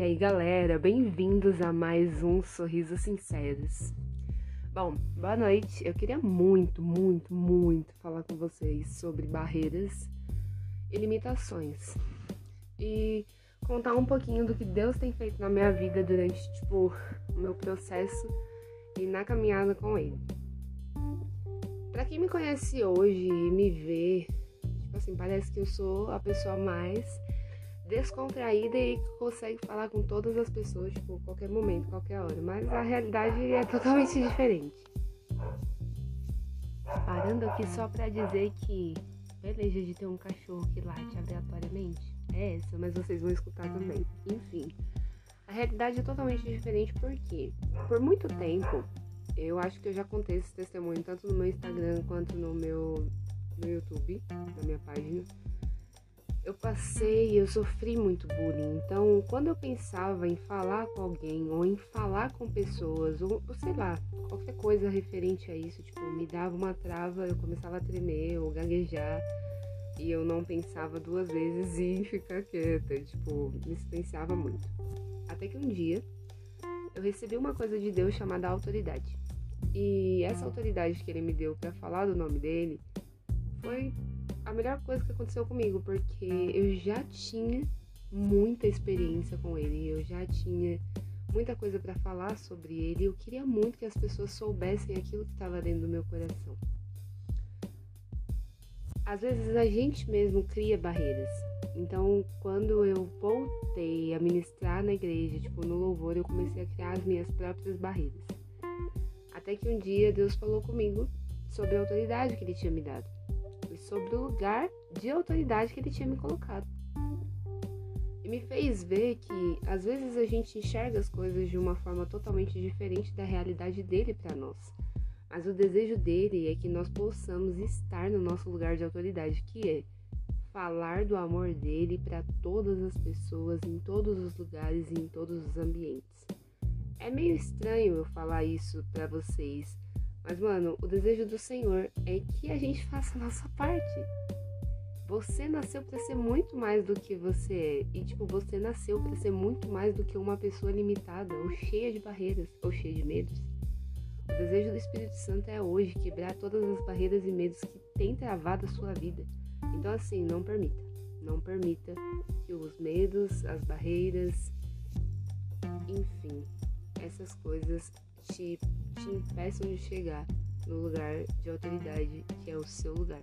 E aí, galera, bem-vindos a mais um Sorrisos Sinceros. Bom, boa noite. Eu queria muito, muito, muito falar com vocês sobre barreiras e limitações. E contar um pouquinho do que Deus tem feito na minha vida durante, tipo, o meu processo e na caminhada com Ele. Pra quem me conhece hoje e me vê, tipo assim, parece que eu sou a pessoa mais descontraída e consegue falar com todas as pessoas, tipo, qualquer momento, qualquer hora. Mas a realidade é totalmente diferente. Parando aqui só pra dizer que beleza de ter um cachorro que late aleatoriamente. É essa, mas vocês vão escutar também. Enfim. A realidade é totalmente diferente porque, por muito tempo, eu acho que eu já contei esse testemunho tanto no meu Instagram quanto no meu no YouTube, na minha página eu passei, eu sofri muito bullying. Então, quando eu pensava em falar com alguém ou em falar com pessoas, ou, ou, sei lá, qualquer coisa referente a isso, tipo, me dava uma trava, eu começava a tremer ou gaguejar e eu não pensava duas vezes em ficar quieta, tipo, me silenciava muito. Até que um dia eu recebi uma coisa de Deus chamada autoridade. E essa autoridade que ele me deu para falar do nome dele foi a melhor coisa que aconteceu comigo, porque eu já tinha muita experiência com ele, eu já tinha muita coisa para falar sobre ele, eu queria muito que as pessoas soubessem aquilo que estava dentro do meu coração. Às vezes a gente mesmo cria barreiras. Então, quando eu voltei a ministrar na igreja, tipo, no louvor, eu comecei a criar as minhas próprias barreiras. Até que um dia Deus falou comigo sobre a autoridade que ele tinha me dado sobre o lugar de autoridade que ele tinha me colocado. E me fez ver que às vezes a gente enxerga as coisas de uma forma totalmente diferente da realidade dele para nós. Mas o desejo dele é que nós possamos estar no nosso lugar de autoridade, que é falar do amor dele para todas as pessoas, em todos os lugares e em todos os ambientes. É meio estranho eu falar isso para vocês, mas, mano, o desejo do Senhor é que a gente faça a nossa parte. Você nasceu para ser muito mais do que você é. E, tipo, você nasceu para ser muito mais do que uma pessoa limitada, ou cheia de barreiras, ou cheia de medos. O desejo do Espírito Santo é hoje quebrar todas as barreiras e medos que têm travado a sua vida. Então, assim, não permita. Não permita que os medos, as barreiras, enfim, essas coisas te, te impeçam de chegar no lugar de autoridade que é o seu lugar.